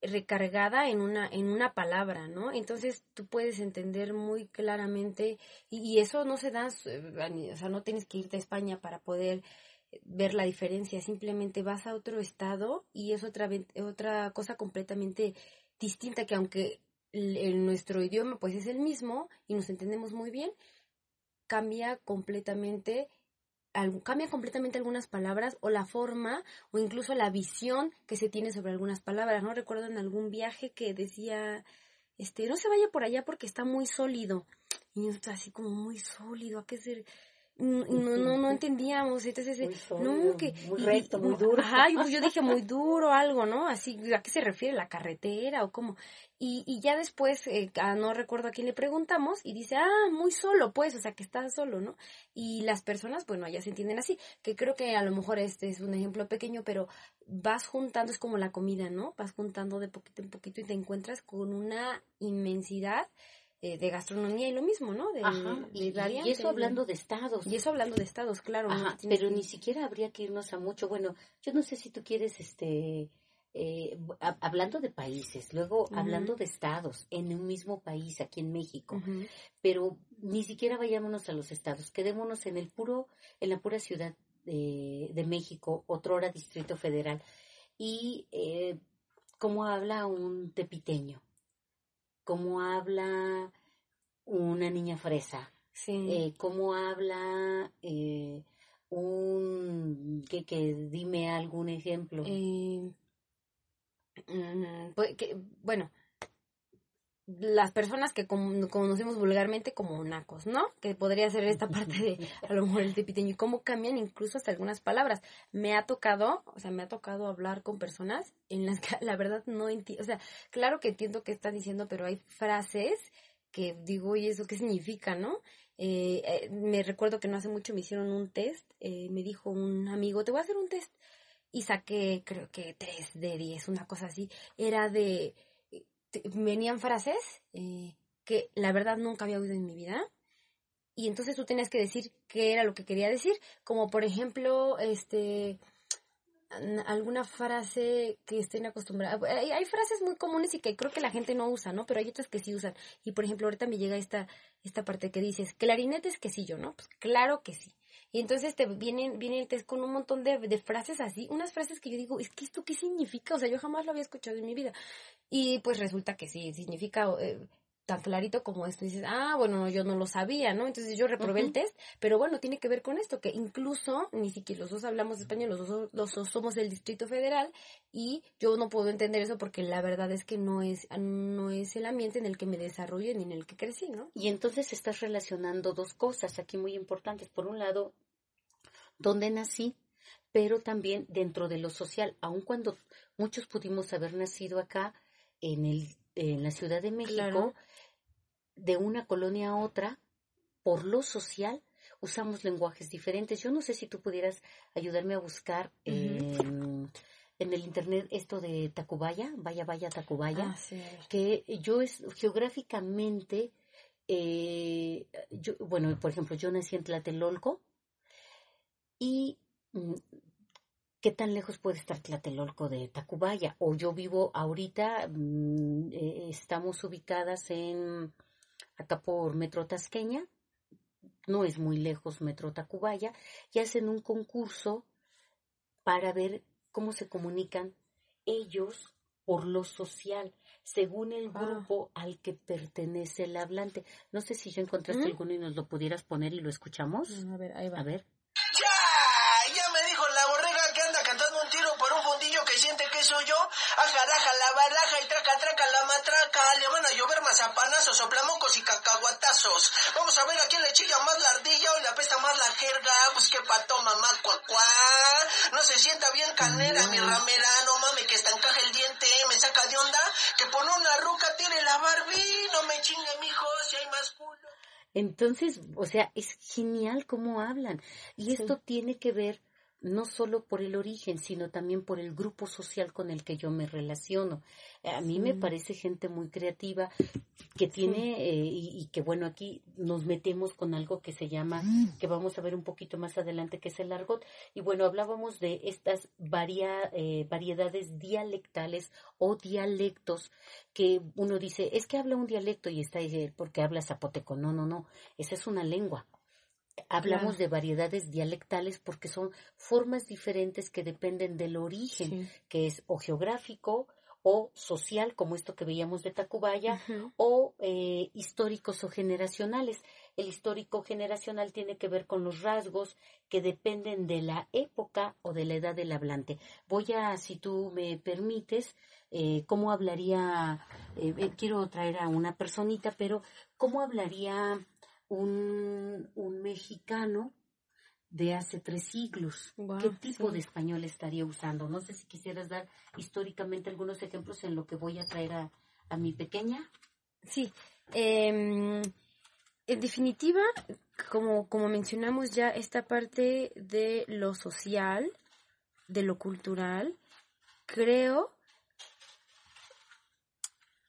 recargada en una en una palabra, ¿no? Entonces tú puedes entender muy claramente y, eso no se da, eh, o sea, no tienes que irte a España para poder ver la diferencia, simplemente vas a otro estado y es otra otra cosa completamente distinta que aunque en nuestro idioma pues es el mismo y nos entendemos muy bien, cambia completamente cambia completamente algunas palabras o la forma o incluso la visión que se tiene sobre algunas palabras. No recuerdo en algún viaje que decía, este, no se vaya por allá porque está muy sólido. Y está así como muy sólido, ¿a qué se no, no, no entendíamos, entonces, eh, no, que... Muy recto, muy duro. Ajá, yo dije *laughs* muy duro, algo, ¿no? Así, ¿a qué se refiere? ¿La carretera o cómo? Y, y ya después, eh, no recuerdo a quién le preguntamos, y dice, ah, muy solo, pues, o sea, que está solo, ¿no? Y las personas, bueno, ya se entienden así, que creo que a lo mejor este es un ejemplo pequeño, pero vas juntando, es como la comida, ¿no? Vas juntando de poquito en poquito y te encuentras con una inmensidad eh, de gastronomía y lo mismo, ¿no? De, Ajá, y, eso hablando de estados. Y eso hablando de estados, claro. Ajá, pero ni siquiera habría que irnos a mucho. Bueno, yo no sé si tú quieres, este, eh, hablando de países, luego hablando de estados en un mismo país, aquí en México, pero ni siquiera vayámonos a los estados, quedémonos en el puro, en la pura ciudad de, de México, otrora Distrito Federal. Y eh, cómo habla un tepiteño cómo habla una niña fresa, sí. eh, cómo habla eh, un... Que, que dime algún ejemplo. Eh, mm, pues, que, bueno, las personas que conocemos vulgarmente como nacos, ¿no? Que podría ser esta parte de a lo mejor el tepiteño y cómo cambian incluso hasta algunas palabras. Me ha tocado, o sea, me ha tocado hablar con personas en las que la verdad no entiendo, o sea, claro que entiendo qué están diciendo, pero hay frases que digo, ¿y eso qué significa, no? Eh, eh, me recuerdo que no hace mucho me hicieron un test, eh, me dijo un amigo, te voy a hacer un test, y saqué creo que 3 de 10, una cosa así, era de venían frases eh, que la verdad nunca había oído en mi vida. Y entonces tú tenías que decir qué era lo que quería decir. Como por ejemplo, este alguna frase que estén acostumbrados. Hay, hay, frases muy comunes y que creo que la gente no usa, ¿no? Pero hay otras que sí usan. Y por ejemplo, ahorita me llega esta, esta parte que dices, clarinete es quesillo, ¿no? Pues claro que sí. Y entonces te viene, viene el test con un montón de, de, frases así, unas frases que yo digo, es que esto qué significa, o sea, yo jamás lo había escuchado en mi vida. Y pues resulta que sí, significa eh, tan clarito como esto. Y dices, ah, bueno, yo no lo sabía, ¿no? Entonces yo reprobé el test, pero bueno, tiene que ver con esto, que incluso ni siquiera los dos hablamos español, los dos, los dos somos del Distrito Federal y yo no puedo entender eso porque la verdad es que no es, no es el ambiente en el que me desarrollé ni en el que crecí, ¿no? Y entonces estás relacionando dos cosas aquí muy importantes. Por un lado, donde nací, pero también dentro de lo social, aun cuando muchos pudimos haber nacido acá en, el, en la Ciudad de México, de una colonia a otra, por lo social, usamos lenguajes diferentes. Yo no sé si tú pudieras ayudarme a buscar en, el internet esto de Tacubaya, vaya, vaya Tacubaya, ah, que yo es geográficamente, eh, yo, bueno, por ejemplo, yo nací en Tlatelolco, y mm, qué tan lejos puede estar Tlatelolco de Tacubaya. O yo vivo ahorita, mm, eh, estamos ubicadas en acá por Metro Tasqueña, no es muy lejos Metro Tacubaya, y hacen un concurso para ver cómo se comunican ellos por lo social, según el ah. grupo al que pertenece el hablante. No sé si ya encontraste ¿Mm? alguno y nos lo pudieras poner y lo escuchamos. A ver, ahí va. A ver. ajaraja, la baraja y traca, traca, la matraca. Le van a llover mazapanazos, soplamocos y Vamos a ver a quién le chilla más la ardilla o le apesta más la jerga. Pues que pato, mamá, cuacuá. No se sienta bien canera, mi ramera. No mame que está encaja el diente. Me saca saca de onda que por una ruca tiene la Barbie. No me chingue, mijo, si hay más culo. Entonces, o sea, es genial cómo hablan. Y esto tiene que ver no solo por el origen, sino también por el grupo social con el que yo me relaciono. A mí me parece gente muy creativa que tiene, eh, y, que bueno, aquí nos metemos con algo que se llama, mm. que vamos a ver un poquito más adelante, que es el argot. Y bueno, hablábamos de estas varia, eh, variedades dialectales o dialectos que uno dice, es que habla un dialecto y está ahí porque habla zapoteco. No, no, no, esa es una lengua. Hablamos de variedades dialectales porque son formas diferentes que dependen del origen, que es o geográfico o social, como esto que veíamos de Tacubaya, o eh, históricos o generacionales. El histórico generacional tiene que ver con los rasgos que dependen de la época o de la edad del hablante. Voy a, si tú me permites, eh, cómo hablaría, eh, quiero traer a una personita, pero cómo hablaría un, un mexicano de hace tres siglos. ¿Qué tipo de español estaría usando? No sé si quisieras dar históricamente algunos ejemplos en lo que voy a traer a, a mi pequeña. Sí. Em, en definitiva, como, como mencionamos ya, esta parte de lo social, de lo cultural, creo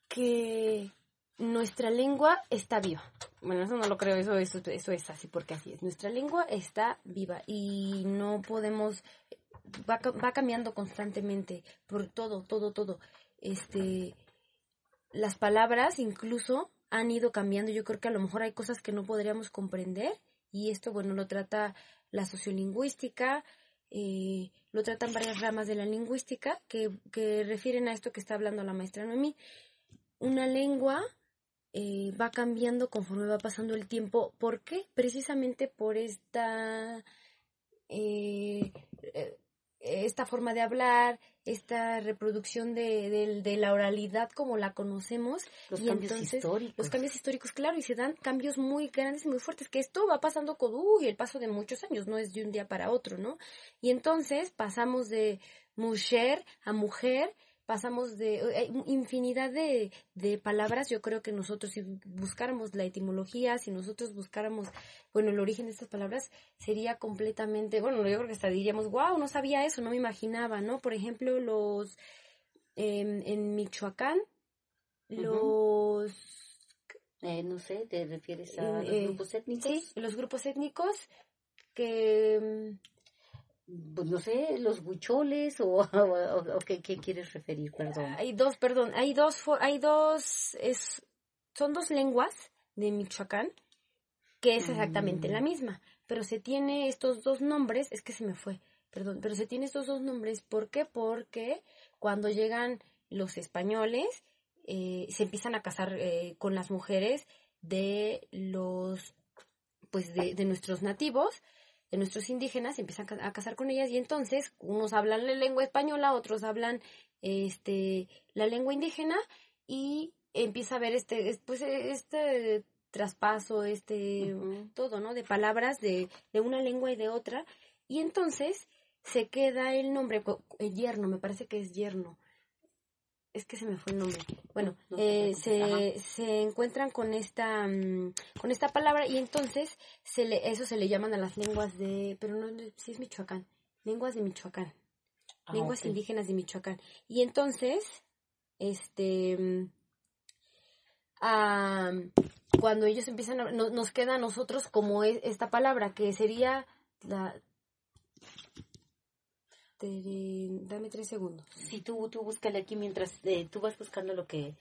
que nuestra lengua está viva. Bueno, eso no lo creo, eso, eso, eso es así, porque así es. Nuestra lengua está viva y no podemos, va, va cambiando constantemente por todo, todo, todo. Este, las palabras incluso han ido cambiando. Yo creo que a lo mejor hay cosas que no podríamos comprender y esto, bueno, lo trata la sociolingüística, eh, lo tratan varias ramas de la lingüística que, que refieren a esto que está hablando la maestra Noemí. Una lengua eh, va cambiando conforme va pasando el tiempo. ¿Por qué? Precisamente por esta, eh, eh, esta forma de hablar, esta reproducción de, de, la oralidad como la conocemos. Los cambios históricos. Los cambios históricos, claro, y se dan cambios muy grandes y muy fuertes, que esto va pasando con uy, el paso de muchos años, no es de un día para otro, ¿no? Y entonces pasamos de mujer a mujer, pasamos de hay infinidad de, de, palabras. Yo creo que nosotros si buscáramos la etimología, si nosotros buscáramos, bueno, el origen de estas palabras, sería completamente, bueno, yo creo que hasta diríamos, wow, no sabía eso, no me imaginaba, ¿no? Por ejemplo, los, en Michoacán, los... Eh, no sé, ¿te refieres a los eh, grupos étnicos? Sí, los grupos étnicos que pues no sé, los bucholes *laughs* o, o, ¿qué, quieres referir, perdón. Hay dos, perdón, hay dos, hay dos, es, son dos lenguas de Michoacán que es exactamente la mm. misma, pero se tiene estos dos nombres, es que se me fue, perdón, pero se tiene estos dos nombres, ¿por qué? Porque cuando llegan los españoles, eh, se empiezan a casar eh, con las mujeres de los, pues de, de nuestros nativos, de nuestros indígenas, empiezan a casar con ellas y entonces unos hablan la lengua española, otros hablan este la lengua indígena y empieza a haber este pues este traspaso, este todo, ¿no? De palabras de, de una lengua y de otra. Y entonces se queda el nombre el yerno, me parece que es yerno es que se me fue el nombre. Bueno, eh, se, se, encuentran con esta, mm, con esta palabra y entonces se le, eso se le llaman a las lenguas de, pero no, sí es Michoacán, lenguas de Michoacán, ah, lenguas indígenas de Michoacán. Y entonces, este, mm, cuando ellos empiezan a, nos queda a nosotros como es esta palabra que sería la dame tres segundos. Sí, tú, tú búscale aquí mientras eh, tú vas buscando lo que,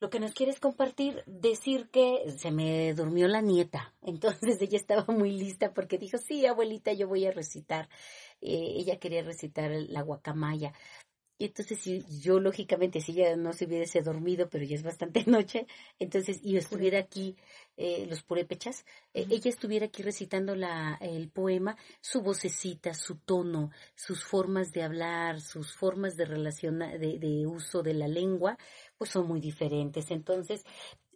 lo que nos quieres compartir. Decir que se me durmió la nieta. *laughs* Entonces ella estaba muy lista porque dijo, sí, abuelita, yo voy a recitar. Eh, ella quería recitar la guacamaya. Y entonces si yo lógicamente si ella no se hubiese dormido, pero ya es bastante *laughs* noche, entonces y estuviera aquí, eh, los purépechas, eh, ella estuviera aquí recitando la, el poema, su vocecita, su tono, sus formas de hablar, sus formas de relacionar, de, de uso de la lengua, pues son muy diferentes. Entonces,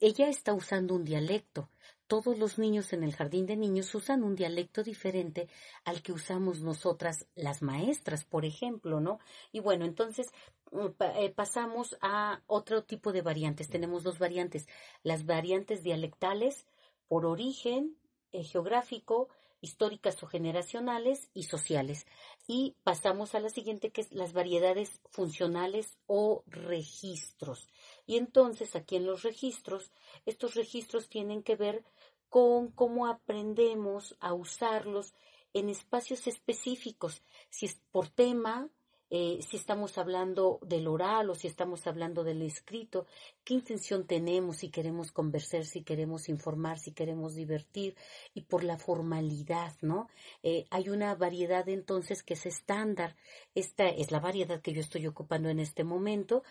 ella está usando un dialecto todos los niños en el jardín de niños usan un dialecto diferente al que usamos nosotras las maestras, por ejemplo, ¿no? Y bueno, entonces eh, pasamos a otro tipo de variantes. Tenemos dos variantes. Las variantes dialectales por origen eh, geográfico, históricas o generacionales y sociales. Y pasamos a la siguiente, que es las variedades funcionales o registros. Y entonces aquí en los registros, estos registros tienen que ver con cómo aprendemos a usarlos en espacios específicos, si es por tema, eh, si estamos hablando del oral o si estamos hablando del escrito, qué intención tenemos, si queremos conversar, si queremos informar, si queremos divertir, y por la formalidad, ¿no? Eh, hay una variedad entonces que es estándar. Esta es la variedad que yo estoy ocupando en este momento,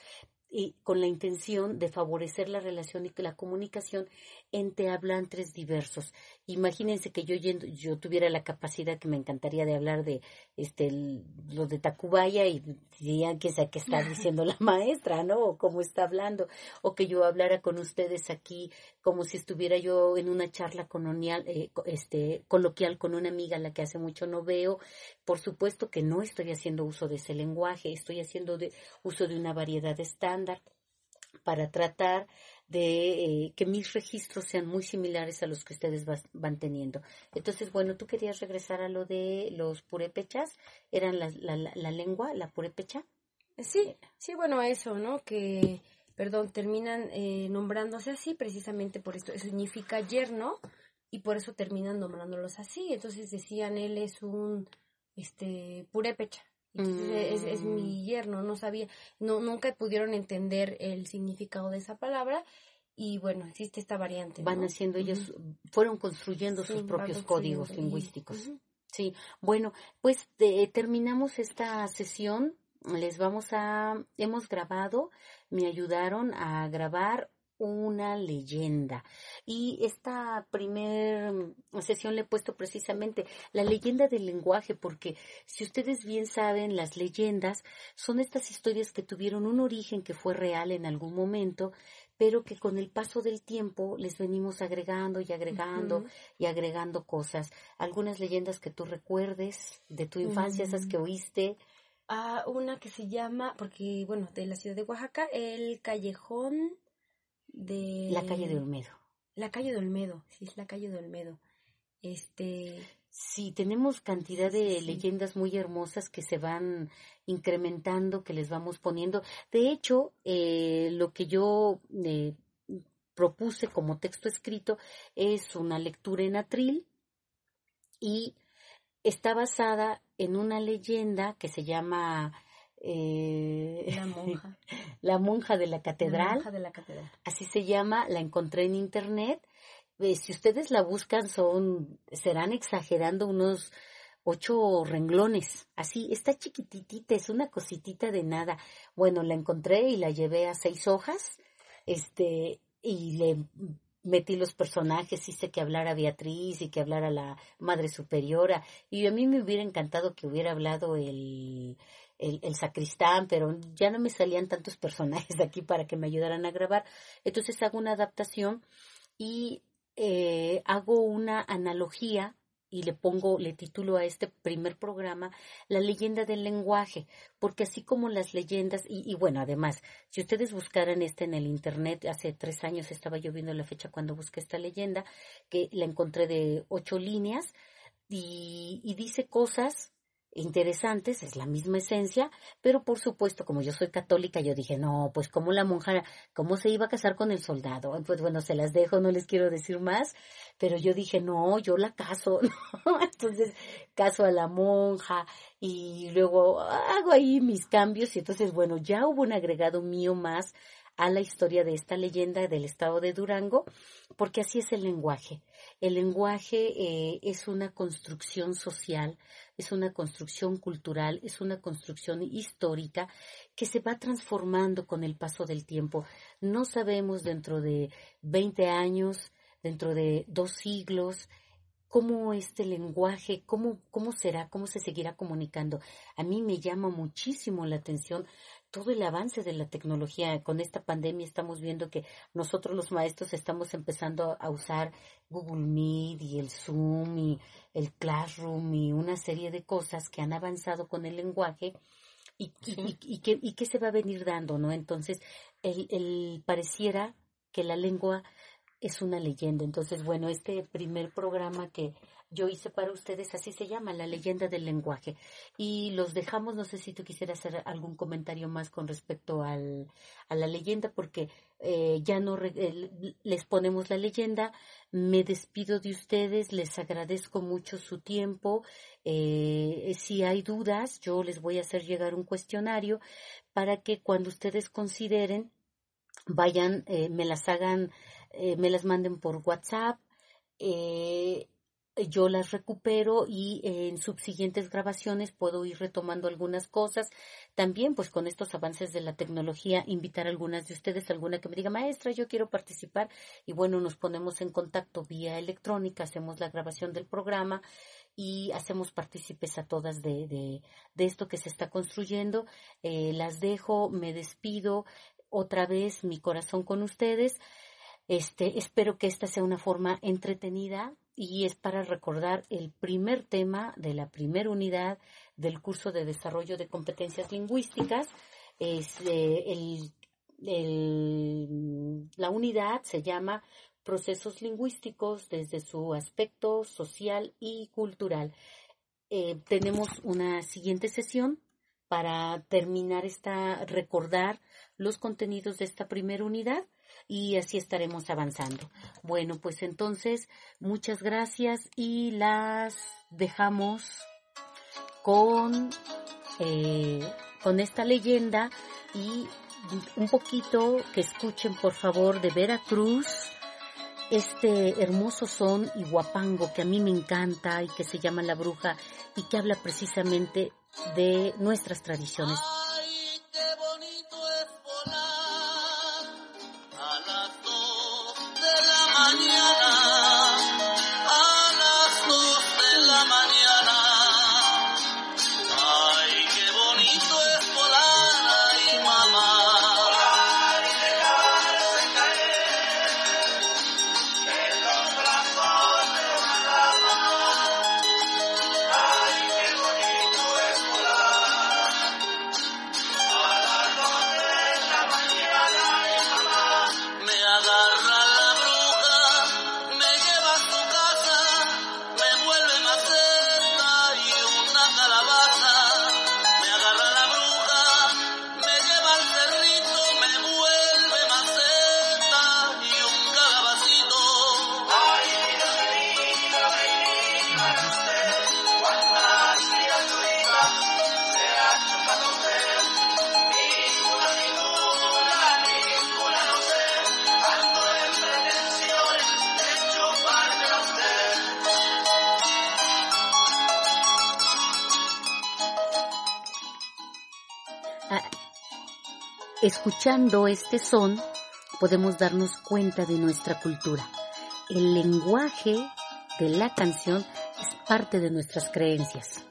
y con la intención de favorecer la relación y la comunicación entre hablantes diversos. Imagínense que yo yo tuviera la capacidad que me encantaría de hablar de este los de Tacubaya y dirían que sea que está diciendo la maestra, ¿no? O cómo está hablando o que yo hablara con ustedes aquí como si estuviera yo en una charla colonial eh, este coloquial con una amiga a la que hace mucho no veo. Por supuesto que no estoy haciendo uso de ese lenguaje, estoy haciendo de, uso de una variedad para tratar de eh, que mis registros sean muy similares a los que ustedes van teniendo. Entonces, bueno, tú querías regresar a lo de los purépechas, eran la, lengua, la purépecha. Sí, sí, bueno, eso, ¿no? Que, perdón, terminan eh, nombrándose así precisamente por esto, significa yerno y por eso terminan nombrándolos así. Entonces decían, él es un, este, purépecha. Es, es, mi mm. yerno, no sabía, no, nunca pudieron entender el significado de esa palabra y bueno, existe esta variante. Van haciendo ellos, fueron construyendo sus propios códigos lingüísticos. Sí, bueno, pues terminamos esta sesión. Les vamos a, hemos grabado, me ayudaron a grabar una leyenda. Y esta primera sesión le he puesto precisamente la leyenda del lenguaje, porque si ustedes bien saben, las leyendas son estas historias que tuvieron un origen que fue real en algún momento, pero que con el paso del tiempo les venimos agregando y agregando y agregando cosas. Algunas leyendas que tú recuerdes de tu infancia, esas que mm. oíste. Ah, una que se llama, porque bueno, de la ciudad de Oaxaca, el callejón de... La calle de Olmedo. La calle de Olmedo, sí, es la calle de Olmedo. Este... Sí, tenemos cantidad de leyendas muy hermosas que se van incrementando, que les vamos poniendo. De hecho, eh, lo que yo eh, propuse como texto escrito es una lectura en atril y está basada en una leyenda que se llama eh, la monja. *laughs* la monja de la catedral. La monja de la catedral. Así se llama, la encontré en internet eh, si ustedes la buscan, son, serán exagerando unos ocho renglones. Así, está chiquititita, es una cositita de nada. Bueno, la encontré y la llevé a seis hojas, este, y le metí los personajes, hice que hablara Beatriz y que hablara la Madre Superiora. Y a mí me hubiera encantado que hubiera hablado el, el, sacristán, pero ya no me salían tantos personajes de aquí para que me ayudaran a grabar. Entonces hago una adaptación y eh, hago una analogía y le pongo, le titulo a este primer programa La leyenda del lenguaje, porque así como las leyendas, y, bueno, además, si ustedes buscaran este en el Internet, hace tres años estaba yo viendo la fecha cuando busqué esta leyenda, que la encontré de ocho líneas, y, y dice cosas interesantes, es la misma esencia, pero por supuesto, como yo soy católica, yo dije, no, pues como la monja, ¿cómo se iba a casar con el soldado? Pues bueno, se las dejo, no les quiero decir más, pero yo dije, no, yo la caso, *laughs* Entonces, caso a la monja y luego hago ahí mis cambios y entonces, bueno, ya hubo un agregado mío más a la historia de esta leyenda del estado de Durango, porque así es el lenguaje. El lenguaje eh, es una construcción social, es una construcción cultural, es una construcción histórica que se va transformando con el paso del tiempo. No sabemos dentro de 20 años, dentro de dos siglos, cómo este lenguaje, cómo, cómo será, cómo se seguirá comunicando. A mí me llama muchísimo la atención todo el avance de la tecnología. Con esta pandemia estamos viendo que nosotros los maestros estamos empezando a usar Google Meet y el Zoom y el Classroom y una serie de cosas que han avanzado con el lenguaje y, y, y, qué, y qué se va a venir dando, ¿no? Entonces, el, el pareciera que la lengua es una leyenda. Entonces, bueno, este primer programa que yo hice para ustedes, así se llama, la leyenda del lenguaje. Y los dejamos, no sé si tú quisieras hacer algún comentario más con respecto al, a la leyenda, porque eh, ya no les ponemos la leyenda. Me despido de ustedes, les agradezco mucho su tiempo. Eh, si hay dudas, yo les voy a hacer llegar un cuestionario para que cuando ustedes consideren, vayan, eh, me las hagan, me las manden por WhatsApp. Eh, yo las recupero y en subsiguientes grabaciones puedo ir retomando algunas cosas. También, pues con estos avances de la tecnología, invitar a algunas de ustedes, alguna que me diga, maestra, yo quiero participar. Y bueno, nos ponemos en contacto vía electrónica, hacemos la grabación del programa y hacemos partícipes a todas de, de, de esto que se está construyendo. Eh, las dejo, me despido otra vez mi corazón con ustedes. Este, espero que esta sea una forma entretenida y es para recordar el primer tema de la primera unidad del curso de desarrollo de competencias lingüísticas. Eh, la unidad se llama procesos lingüísticos desde su aspecto social y cultural. Eh, tenemos una siguiente sesión para terminar esta, recordar los contenidos de esta primera unidad y así estaremos avanzando. Bueno, pues entonces, muchas gracias y las dejamos con, eh, con esta leyenda y un poquito que escuchen por favor de Veracruz este hermoso son y guapango que a mí me encanta y que se llama La Bruja y que habla precisamente de nuestras tradiciones. Escuchando este son, podemos darnos cuenta de nuestra cultura. El lenguaje de la canción es parte de nuestras creencias.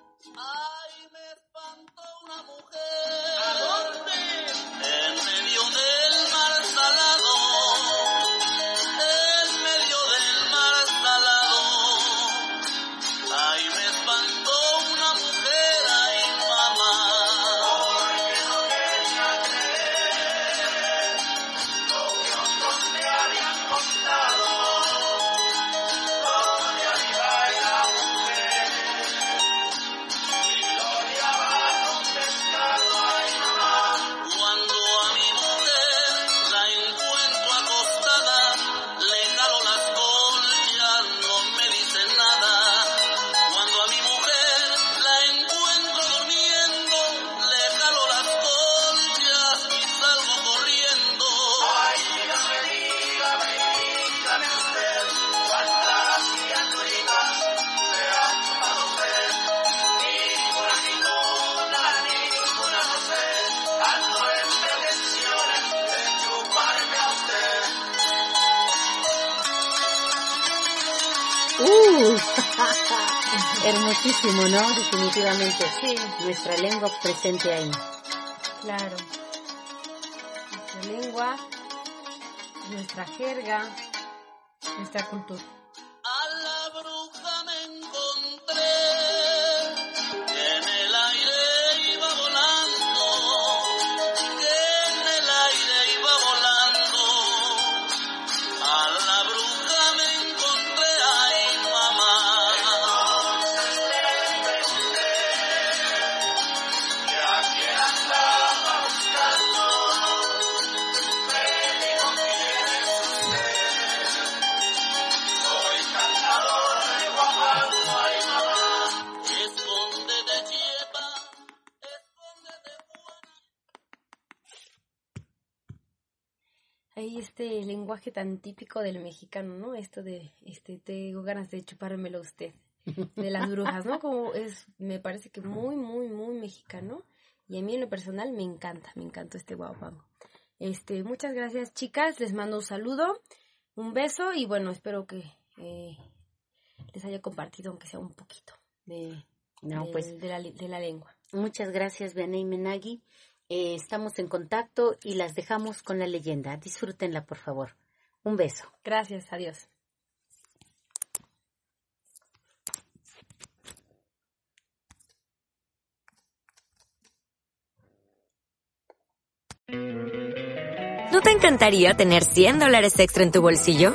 Hermosísimo, ¿no? Definitivamente. Sí. Nuestra lengua presente ahí. Claro. Nuestra lengua, nuestra jerga, nuestra cultura. Lenguaje tan típico del mexicano, ¿no? Esto de, este, tengo ganas de chupármelo a usted, de las brujas, ¿no? Como es, me parece que muy, muy, muy mexicano. Y a mí en lo personal me encanta, me encanta este guapango. Este, muchas gracias chicas, les mando un saludo, un beso y bueno, espero que eh, les haya compartido aunque sea un poquito de, No, de- pues de la, de la lengua. muchas gracias, Vianey Menagui. Eh, estamos en contacto y las dejamos con la leyenda. Disfrútenla, por favor. Un beso. Gracias, adiós. ¿No te encantaría tener 100 dólares extra en tu bolsillo?